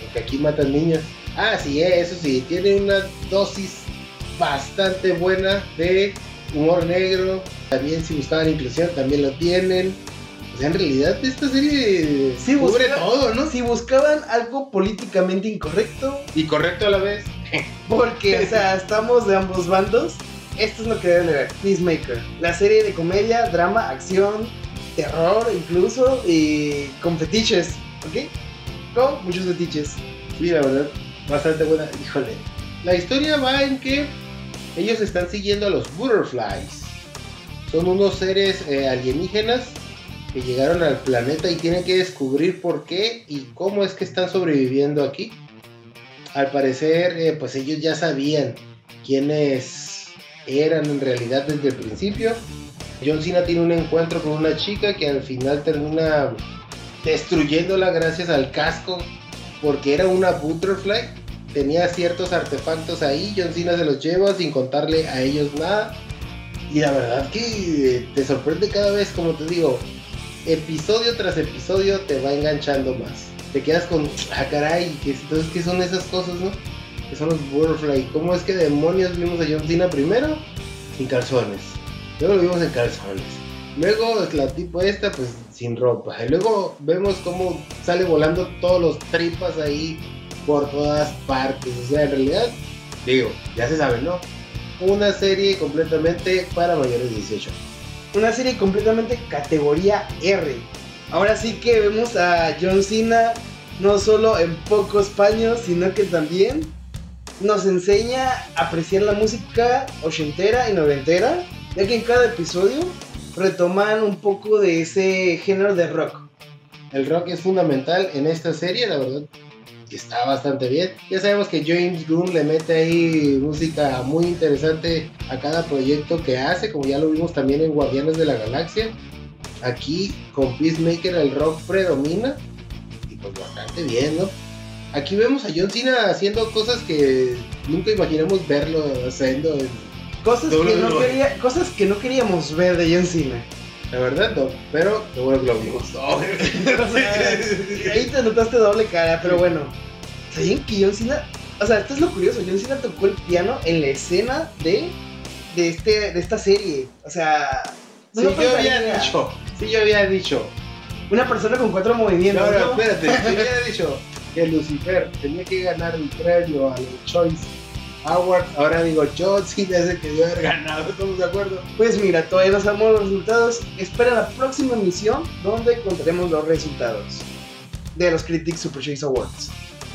Porque aquí matan niños. Ah, sí, eh, eso sí, tiene una dosis bastante buena de humor negro. También si buscaban inclusión, también lo tienen. O sea, en realidad esta serie Sí, cubre todo, ¿no? Si buscaban algo políticamente incorrecto, Y correcto a la vez. Porque, o sea, estamos de ambos bandos. Esto es lo que deben de ver. Peacemaker. La serie de comedia, drama, acción, terror incluso. Y con fetiches. ¿Ok? Con muchos fetiches. Sí, la verdad, bastante buena. Híjole. La historia va en que ellos están siguiendo a los Butterflies. Son unos seres eh, alienígenas que llegaron al planeta y tienen que descubrir por qué y cómo es que están sobreviviendo aquí. Al parecer, eh, pues ellos ya sabían quiénes eran en realidad desde el principio. John Cena tiene un encuentro con una chica que al final termina destruyéndola gracias al casco, porque era una Butterfly, tenía ciertos artefactos ahí, John Cena se los lleva sin contarle a ellos nada. Y la verdad que te sorprende cada vez, como te digo, episodio tras episodio te va enganchando más. Te quedas con, ah caray, ¿qué, entonces qué son esas cosas, no? Que son los Butterfly. ¿Cómo es que demonios vimos a John Cena primero? Sin calzones. Luego lo vimos en calzones. Luego la tipo esta, pues sin ropa. Y luego vemos cómo sale volando todos los tripas ahí por todas partes. O sea, en realidad, digo, ya se sabe, ¿no? Una serie completamente para mayores de 18. Una serie completamente categoría R. Ahora sí que vemos a John Cena no solo en pocos paños, sino que también nos enseña a apreciar la música ochentera y noventera, ya que en cada episodio retoman un poco de ese género de rock. El rock es fundamental en esta serie, la verdad que está bastante bien. Ya sabemos que James Gunn le mete ahí música muy interesante a cada proyecto que hace, como ya lo vimos también en Guardianes de la Galaxia. Aquí con Peacemaker el rock predomina y pues bastante bien, ¿no? Aquí vemos a John Cena haciendo cosas que nunca imaginamos verlo haciendo. en- Cosas que no, no. quería- cosas que no queríamos ver de John Cena. La verdad, no. Pero lo bueno que lo vimos. Ahí te notaste doble cara, pero bueno. ¿Sabían que John Cena? O sea, esto es lo curioso. John Cena tocó el piano en la escena de, de, este, de esta serie. O sea, Sí, no yo había dicho. Sí, yo había dicho. Una persona con cuatro movimientos. No, no, ¿no? espérate. Yo había dicho que Lucifer tenía que ganar el premio a los Choice Awards. Ahora digo, es el que debió haber ganado. ¿Estamos de acuerdo? Pues mira, todavía no sabemos los resultados. Espera la próxima emisión donde contaremos los resultados de los Critics Super Chase Awards.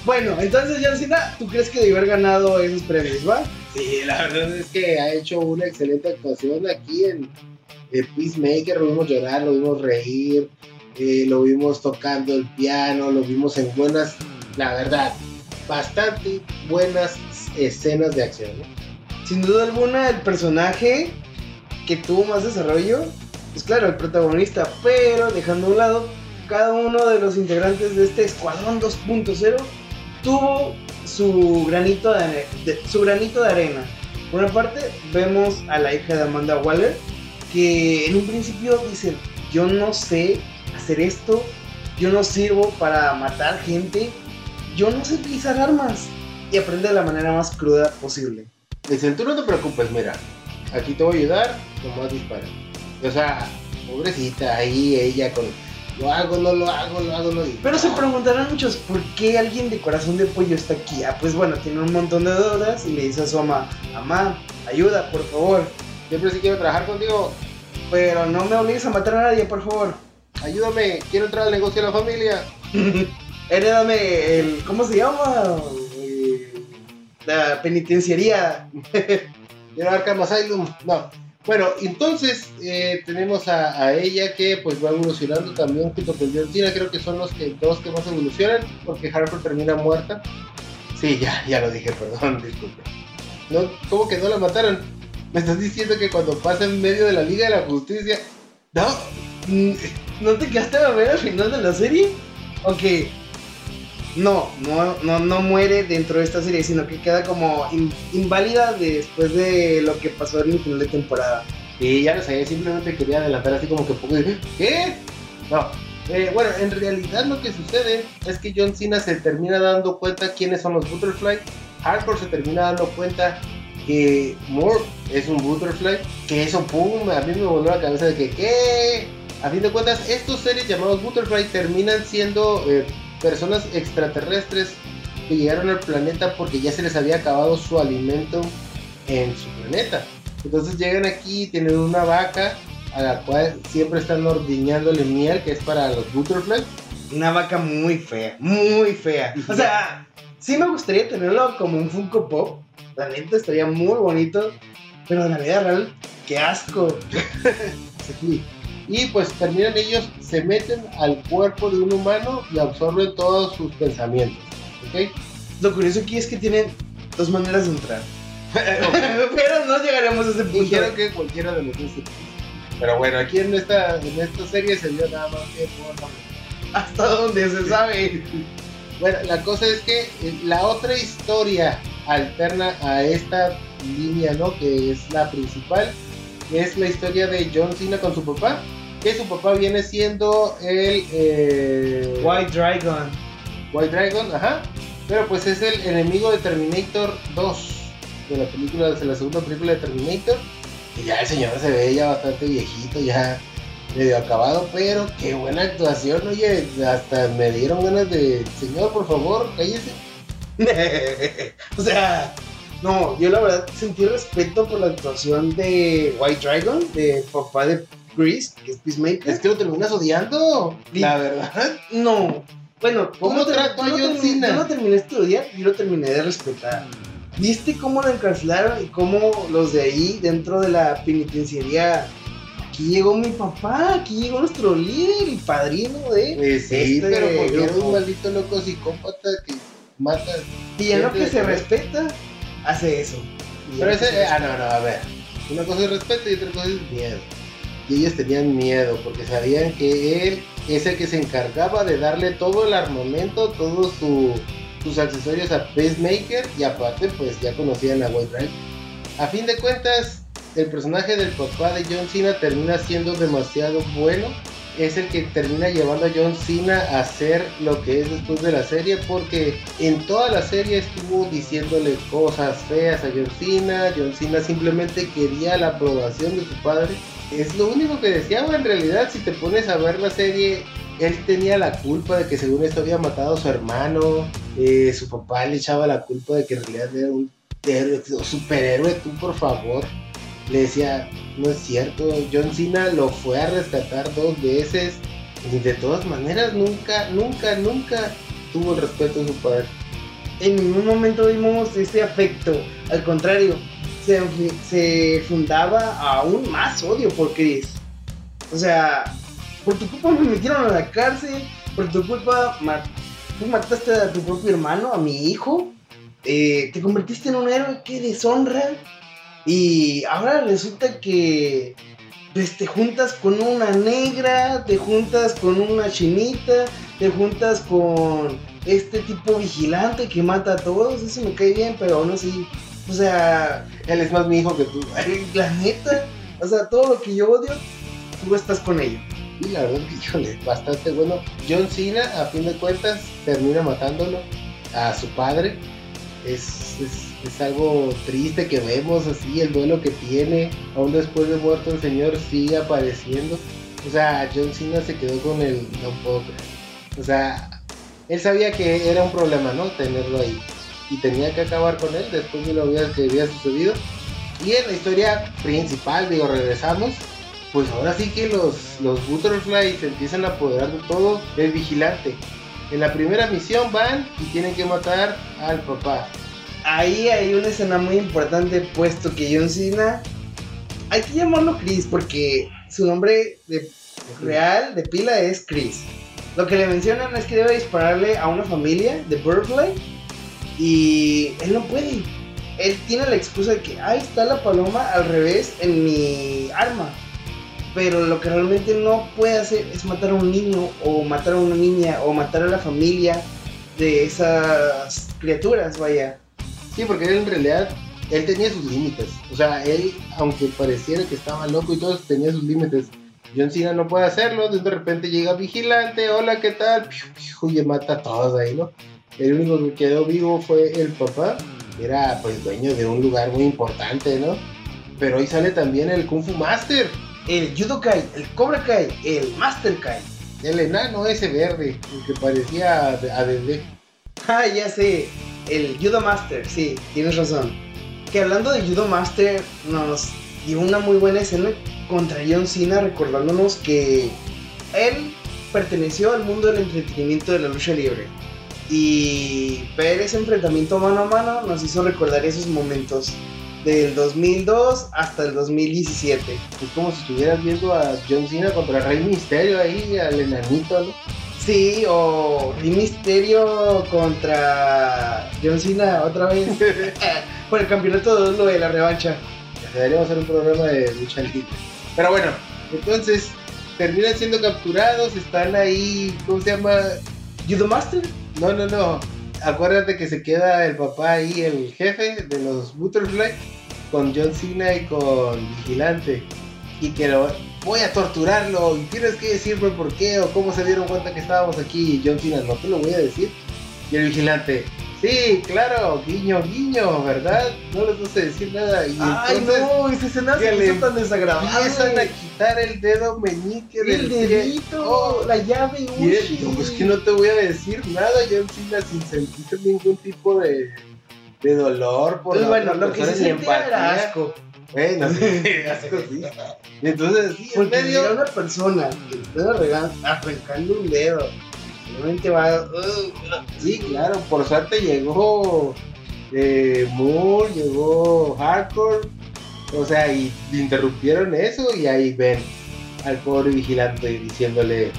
Bueno, entonces John Cena, ¿tú crees que debió haber ganado esos premios, va? Sí, la verdad es que ha hecho una excelente actuación aquí en, en Peacemaker. Lo vimos llorar, lo vimos reír, eh, lo vimos tocando el piano, lo vimos en buenas, la verdad, bastante buenas escenas de acción. Sin duda alguna, el personaje que tuvo más desarrollo, pues claro, el protagonista, pero dejando a un lado, cada uno de los integrantes de este Escuadrón 2.0 tuvo su granito de, de- su granito de arena. Por una parte, vemos a la hija de Amanda Waller, que en un principio dice, yo no sé hacer esto, yo no sirvo para matar gente, yo no sé utilizar armas. Y aprende de la manera más cruda posible. Dice, tú no te preocupes, mira, aquí te voy a ayudar, nomás dispara. O sea, pobrecita, ahí ella con, lo hago, no lo hago, lo hago, no. y- Pero se preguntarán muchos, ¿por qué alguien de corazón de pollo está aquí? Ah, pues bueno, tiene un montón de deudas y le dice a su mamá, mamá, ayuda, por favor. Siempre sí quiero trabajar contigo, Pero no me obligues a matar a nadie, por favor. ayúdame, quiero entrar al negocio de la familia. Herédame el, ¿cómo se llama? La penitenciaría. Quiero Arkham Asylum. No. Bueno, entonces eh, tenemos a, ella que pues va evolucionando también junto con John. Creo que son los que, dos que más evolucionan porque Harper termina muerta. Sí, ya, ya lo dije, perdón, disculpe. No, ¿Cómo que no la mataron? Me estás diciendo que cuando pasa en medio de la Liga de la Justicia... No, Mm, ¿No te quedaste a ver al final de la serie? Ok. No, no, no, no muere dentro de esta serie, sino que queda como in- inválida después de lo que pasó en el final de temporada. Y ya lo sabía, simplemente quería adelantar así como que poco de, ¿Qué? No. Eh, bueno, en realidad lo que sucede es que John Cena se termina dando cuenta quiénes son los Butterfly. Hardcore se termina dando cuenta que Moore es un Butterfly. Que eso, pum, a mí me voló la cabeza de que, ¿qué? A fin de cuentas, estos seres llamados Butterfly terminan siendo eh, personas extraterrestres que llegaron al planeta porque ya se les había acabado su alimento en su planeta. Entonces llegan aquí, tienen una vaca a la cual siempre están ordeñándole miel, que es para los butterflies. Una vaca muy fea, muy fea. O sea, sí me gustaría tenerlo como un Funko Pop. La neta estaría muy bonito. Pero en la vida real, qué asco. Sí. Y pues terminan ellos, se meten al cuerpo de un humano y absorben todos sus pensamientos. ¿Ok? Lo curioso aquí es que tienen dos maneras de entrar. Pero no llegaremos a ese punto. Dijeron que cualquiera de los dos. se- Pero bueno, aquí en esta, en esta serie se vio nada más que por- hasta donde se sabe. Bueno, la cosa es que eh, la otra historia alterna a esta línea, ¿no? Que es la principal, es la historia de John Cena con su papá. Que su papá viene siendo el eh, White Dragon. White Dragon, ajá. Pero pues es el enemigo de Terminator 2. De la película, de la segunda película de Terminator. Y ya el señor se ve ya bastante viejito, ya medio acabado, pero qué buena actuación, oye, hasta me dieron ganas de, señor, por favor, cállese. o sea, no, yo la verdad sentí respeto por la actuación de White Dragon, de papá de Chris, que es Peacemaker. Es que lo terminas odiando, la verdad. No, bueno, ¿Cómo no trato a John Cena? Yo no terminé de odiar, yo lo terminé de respetar. ¿Viste cómo lo encarcelaron y cómo los de ahí, dentro de la penitenciaría, aquí llegó mi papá, aquí llegó nuestro líder y padrino de Pues sí, Este pero porque grupo. un maldito loco psicópata que mata. Y en lo que se respeta, hace eso. Y Pero lo ese, se ah, no, no, a ver. Una cosa es respeto y otra cosa es miedo. Y ellos tenían miedo porque sabían que él es el que se encargaba de darle todo el armamento, todos su- sus accesorios a Pacemaker y aparte pues ya conocían a White Drive. A fin de cuentas, el personaje del papá de John Cena termina siendo demasiado bueno. Es el que termina llevando a John Cena a ser lo que es después de la serie porque en toda la serie estuvo diciéndole cosas feas a John Cena. John Cena simplemente quería la aprobación de su padre. Es lo único que deseaba en realidad. Si te pones a ver la serie, él tenía la culpa de que según esto había matado a su hermano. Eh, su papá le echaba la culpa de que en realidad era un héroe, superhéroe. Tú, por favor. Le decía, no es cierto. John Cena lo fue a rescatar dos veces. Y de todas maneras, nunca, nunca, nunca tuvo el respeto de su padre. en ningún momento vimos este afecto. Al contrario, se, fundaba aún más odio por Chris. O sea, por tu culpa me metieron a la cárcel, por tu culpa tú mataste a tu propio hermano, a mi hijo, eh, te convertiste en un héroe que deshonra y ahora resulta que pues, te juntas con una negra, te juntas con una chinita, te juntas con este tipo vigilante que mata a todos, eso me cae bien, pero aún así, o sea, Él es más mi hijo que tú. la neta, o sea, todo lo que yo odio, tú estás con ello. Y la verdad, híjole, bastante bueno. John Cena, a fin de cuentas, termina matándolo a su padre. Es, es, es algo triste que vemos así, el duelo que tiene. Aún después de muerto el señor sigue apareciendo. O sea, John Cena se quedó con el... No puedo creer. O sea, él sabía que era un problema, ¿no? Tenerlo ahí. Y tenía que acabar con él después de lo que había sucedido. Y en la historia principal, digo, regresamos pues ahora sí que los, los Butterflies se empiezan a apoderar de todo el vigilante. En la primera misión van y tienen que matar al papá. Ahí hay una escena muy importante, puesto que John Cena, hay que llamarlo Chris, porque su nombre real, de pila, es Chris. Lo que le mencionan es que debe dispararle a una familia de Butterfly y él no puede. Él tiene la excusa de que ahí está la paloma al revés en mi arma. Pero lo que realmente no puede hacer es matar a un niño o matar a una niña o matar a la familia de esas criaturas, vaya. Sí, porque él en realidad, él tenía sus límites. O sea, él, aunque pareciera que estaba loco y todo, tenía sus límites. John Cena no puede hacerlo, de repente llega vigilante, hola, ¿qué tal? Y mata a ahí, ¿no? El único que quedó vivo fue el papá, era pues dueño de un lugar muy importante, ¿no? Pero ahí sale también el Kung Fu Master, El Judo Kai, el Cobra Kai, el Master Kai. el enano ese verde, el que parecía a, bebé. Ah, ya sé, el Judo Master, sí, tienes razón. Que hablando de Judo Master, nos dio una muy buena escena contra John Cena, recordándonos que él perteneció al mundo del entretenimiento de la lucha libre. Y ver ese enfrentamiento mano a mano nos hizo recordar esos momentos del 2002 hasta el 2017. Es como si estuvieras viendo a John Cena contra Rey Misterio ahí, al enanito, ¿no? Sí, o Rey Misterio contra John Cena otra vez por el campeonato de lo de la revancha. Deberíamos hacer un programa de lucha libre. Pero bueno, entonces, terminan siendo capturados, están ahí, ¿cómo se llama? ¿Judo Master? No, no, no. Acuérdate que se queda el papá ahí, el jefe de los Butterfly, con John Cena y con Vigilante. Y que lo, voy a torturarlo y tienes que decirme por qué o cómo se dieron cuenta que estábamos aquí. Y John Cena, no te lo voy a decir. Y el Vigilante, sí, claro, guiño, guiño, ¿verdad? No les vas a decir nada. Y Ay, entonces no, ese se me hizo tan desagradable. empiezan a quitar el dedo meñique El del dedito, Oh, la llave, y uy. no, pues que no te voy a decir nada, John Cena, sin sentir ningún tipo de, de dolor por Pues la bueno, lo que se era asco. Bueno, sí, asco, sí. Y entonces, sí, en medio, una persona que está arrancando un dedo. Realmente va. uh, sí, claro, por suerte llegó eh, Moore, llegó Hardcore, o sea, y interrumpieron eso y ahí ven al pobre vigilante diciéndole,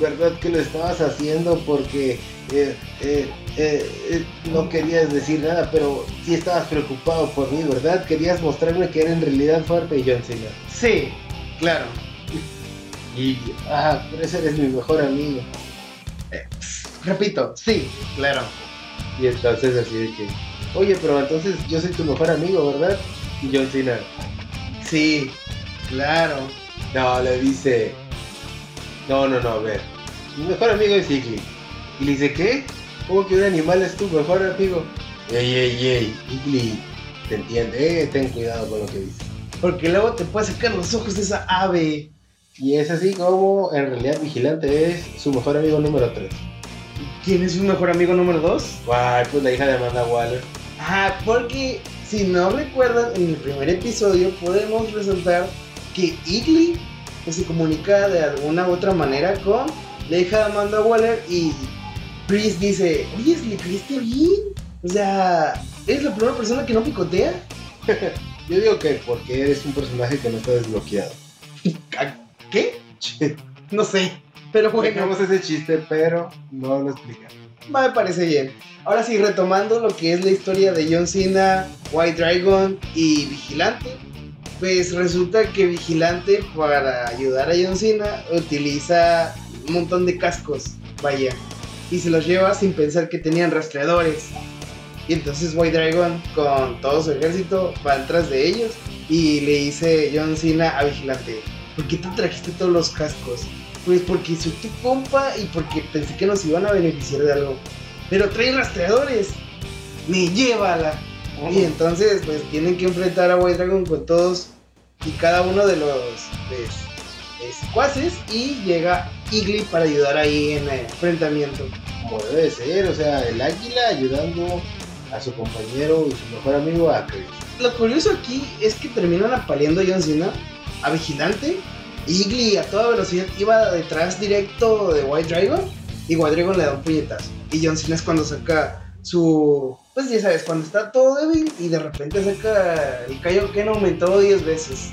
¿verdad que lo estabas haciendo porque eh, eh, eh, no querías decir nada, pero sí estabas preocupado por mí, ¿verdad? Querías mostrarme que era en realidad fuerte John Cena. Sí, claro. Y, ah, por eso eres mi mejor amigo. Repito, sí, claro. Y entonces así de que, oye, pero entonces yo soy tu mejor amigo, ¿verdad? Y John Cena, Sí, claro. no, le dice, no, no, no, a ver, mi mejor amigo es Igly. Y le dice, ¿qué? ¿Cómo que un animal es tu mejor amigo? Ey, ey, ey, Igly, te entiende, eh, ten cuidado con lo que dices. Porque luego te puede sacar los ojos de esa ave. Y es así como en realidad Vigilante es su mejor amigo número 3. ¿Quién es su mejor amigo número 2? Guay, pues la hija de Amanda Waller. Ajá, porque si no recuerdan, en el primer episodio podemos resaltar que Igly se comunica de alguna u otra manera con la hija de Amanda Waller y Chris dice, oye, ¿le creíste bien? O sea, ¿eres la primera persona que no picotea? Yo digo que porque eres un personaje que no está desbloqueado. ¿Qué? No sé, pero bueno. Ese chiste, pero no lo explicamos. Me parece bien. Ahora sí, retomando lo que es la historia de John Cena, White Dragon y Vigilante. Pues resulta que Vigilante para ayudar a John Cena utiliza un montón de cascos, vaya. Y se los lleva sin pensar que tenían rastreadores. Y entonces White Dragon con todo su ejército va detrás de ellos. Y le dice John Cena a Vigilante, ¿por qué te trajiste todos los cascos? Pues porque soy tu compa y porque pensé que nos iban a beneficiar de algo. Pero trae rastreadores. Me llévala. Y entonces, pues tienen que enfrentar a White Dragon con todos y cada uno de los pues, eh, secuaces. Y llega Igly para ayudar ahí en el enfrentamiento. Como debe de ser, o sea, el águila ayudando a su compañero y su mejor amigo a. Lo curioso aquí es que terminan apaleando a John Cena, Vigilante. Igly a toda velocidad iba detrás directo de White Dragon. Y White Dragon le da un puñetazo. Y John Cena es cuando saca su. Pues ya sabes, cuando está todo débil y de repente saca el Kaioken aumentado 10 veces.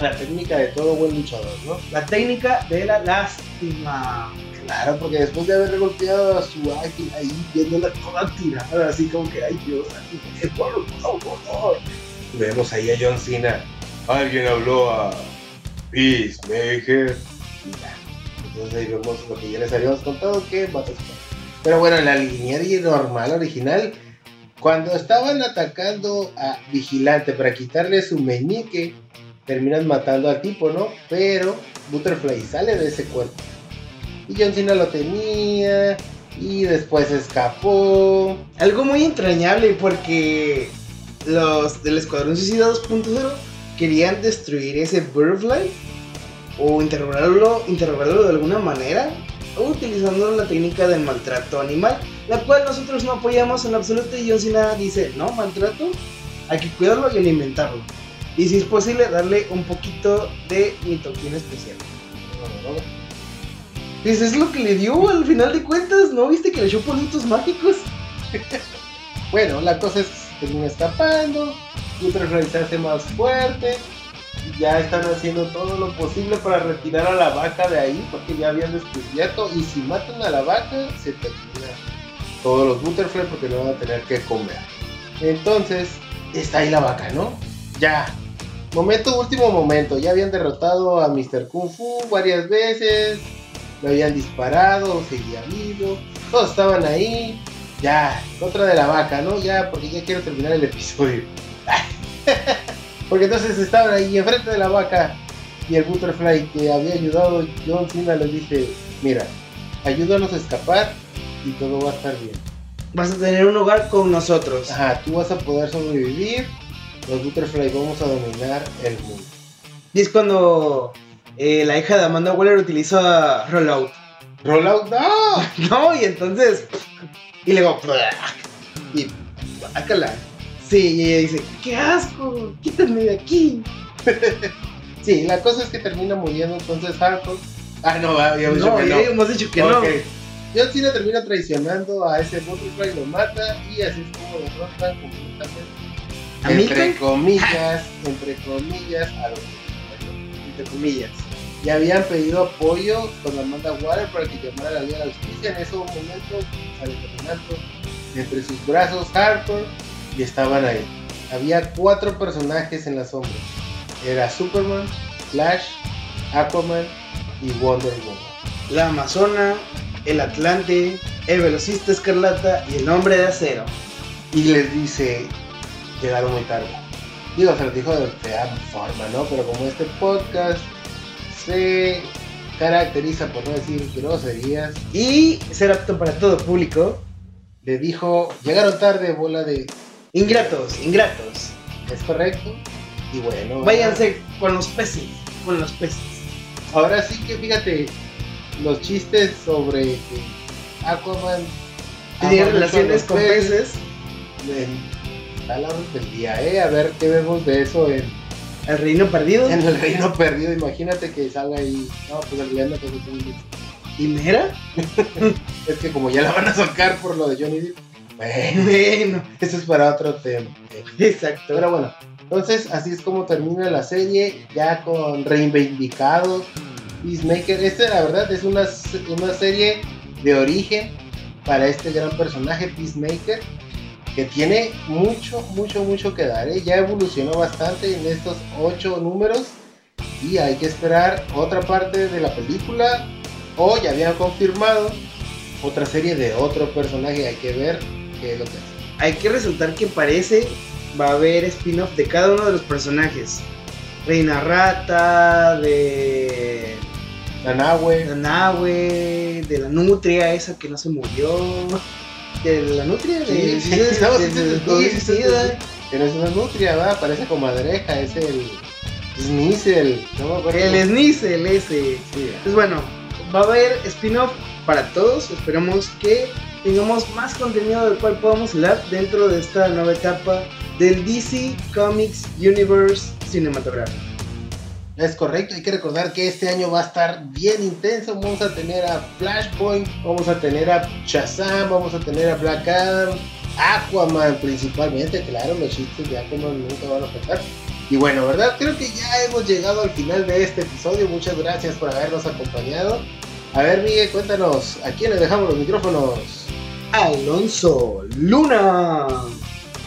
La técnica de todo buen luchador, ¿no? La técnica de la lástima. Claro, porque después de haber golpeado a su águila ahí, viéndola toda tirada, así como que, ay Dios, ay, por favor. Vemos ahí a John Cena. Alguien habló a Peacemaker. Entonces ahí vemos lo que ya les habíamos contado, que. Pero bueno, en la linearia normal, original, cuando estaban atacando a Vigilante para quitarle su meñique, terminan matando al tipo, ¿no? Pero Butterfly sale de ese cuerpo. Y John Cena lo tenía. Y después escapó. Algo muy entrañable porque los del Escuadrón Suicida 2.0 querían destruir ese Butterfly o interrogarlo, interrogarlo de alguna manera utilizando la técnica del maltrato animal, la cual nosotros no apoyamos en absoluto y John Cena dice, no, maltrato, hay que cuidarlo y alimentarlo. Y si es posible, darle un poquito de mitoquina especial. Pues es lo que le dio al final de cuentas, ¿no viste que le echó polvitos mágicos? Bueno, la cosa es que termina escapando. Butterfly se hace más fuerte. Y ya están haciendo todo lo posible para retirar a la vaca de ahí. Porque ya habían descubierto. Y si matan a la vaca, se termina todos los Butterfly porque no van a tener que comer. Entonces, está ahí la vaca, ¿no? Ya. momento, último momento. Ya habían derrotado a Mr. Kung Fu varias veces. Lo habían disparado, seguía vivo. Todos estaban ahí. Ya, contra de la vaca, ¿no? Ya, porque ya quiero terminar el episodio. porque entonces estaban ahí enfrente de la vaca. Y el Butterfly que había ayudado, John Cena les dice, mira, ayúdanos a escapar y todo va a estar bien. Vas a tener un hogar con nosotros. Ajá, tú vas a poder sobrevivir. Los Butterfly vamos a dominar el mundo. Y es cuando eh, la hija de Amanda Waller utiliza Rollout. Rollout, no. No, y entonces. Y luego. Y. Bácala. Sí, y ella dice: ¡Qué asco! ¡Quítame de aquí! Sí, la cosa es que termina muriendo entonces Hardcore. Ah, no, habíamos dicho No, que ya no. hemos dicho que no. John Cena termina traicionando a ese Butterfly, lo mata y así es como derrotan completamente. ¿A Entre comillas, entre comillas, a los Entre comillas. Ya habían pedido apoyo con Amanda Water para que llamara a la Liga de la Justicia. En ese momento sale caminando entre sus brazos Hardcore y estaban ahí. Había cuatro personajes en la sombra. Era Superman, Flash, Aquaman y Wonder Woman. La Amazona, el Atlante, el Velocista Escarlata y el Hombre de Acero. Y les dice, llegaron muy tarde. Digo, se los dijo de fea forma, ¿no? Pero como este podcast se caracteriza por no decir groserías, Y ser apto para todo público. le dijo, llegaron tarde, bola de... Ingratos, ingratos. ¿Es correcto? Y bueno, Váyanse con los peces. Con los peces. Ahora sí que fíjate, los chistes sobre que Aquaman Tiene relaciones con peces. en- a la del día, ¿eh? A ver qué vemos de eso en, El reino perdido. en el reino perdido. Imagínate que salga ahí. No, pues el reino que ¿Y Mera? Es que como ya la van a sacar por lo de Johnny Depp. Bueno, eso es para otro tema. exacto. Pero bueno, entonces así es como termina la serie, ya con reivindicados. Peacemaker, esta la verdad es una, una serie de origen para este gran personaje Peacemaker, que tiene mucho, mucho, mucho que dar. ¿eh? Ya evolucionó bastante en estos ocho números y hay que esperar otra parte de la película o ya habían confirmado otra serie de otro personaje. Hay que ver qué es lo que hace. Hay que resaltar que parece va a haber spin-off de cada uno de los personajes. Reina Rata, de La Nahue, la Nahue, de la Nutria esa que no se murió. De la Nutria, de, Sí, sí, no es una nutria, ¿va? Parece comadreja, es el Snizzle, no me acuerdo. El Snizzle ese. Sí, Pues bueno, va a haber spin-off para todos. Esperamos que tengamos más contenido del cual podamos hablar dentro de esta nueva etapa del DC Comics Universe cinematográfico. Es correcto, hay que recordar que este año va a estar bien intenso. Vamos a tener a Flashpoint, vamos a tener a Shazam, vamos a tener a Black Adam, Aquaman principalmente, claro, los chistes de Aquaman nunca van a faltar. Y bueno, ¿verdad? Creo que ya hemos llegado al final de este episodio. Muchas gracias por habernos acompañado. A ver, Miguel, cuéntanos, ¿a quién le dejamos los micrófonos? Alonso Luna.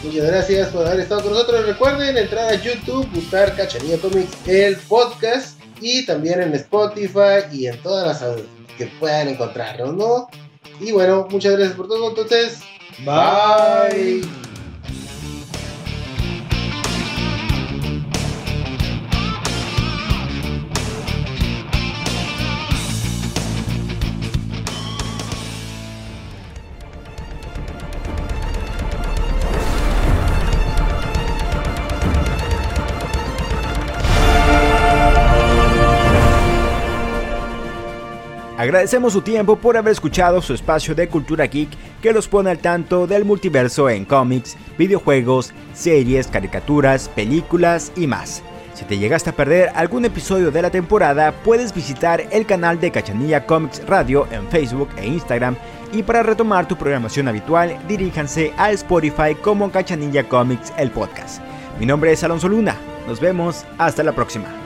Muchas gracias por haber estado con nosotros. Recuerden entrar a YouTube, buscar Cachanilla Comics, el podcast, y también en Spotify y en todas las que puedan encontrarnos, ¿no? Y bueno, muchas gracias por todo. Entonces, bye. Agradecemos su tiempo por haber escuchado su espacio de cultura geek que los pone al tanto del multiverso en cómics, videojuegos, series, caricaturas, películas y más. Si te llegaste a perder algún episodio de la temporada, puedes visitar el canal de Cachanilla Comics Radio en Facebook e Instagram y para retomar tu programación habitual, diríjanse a Spotify como Cachanilla Comics el podcast. Mi nombre es Alonso Luna, nos vemos hasta la próxima.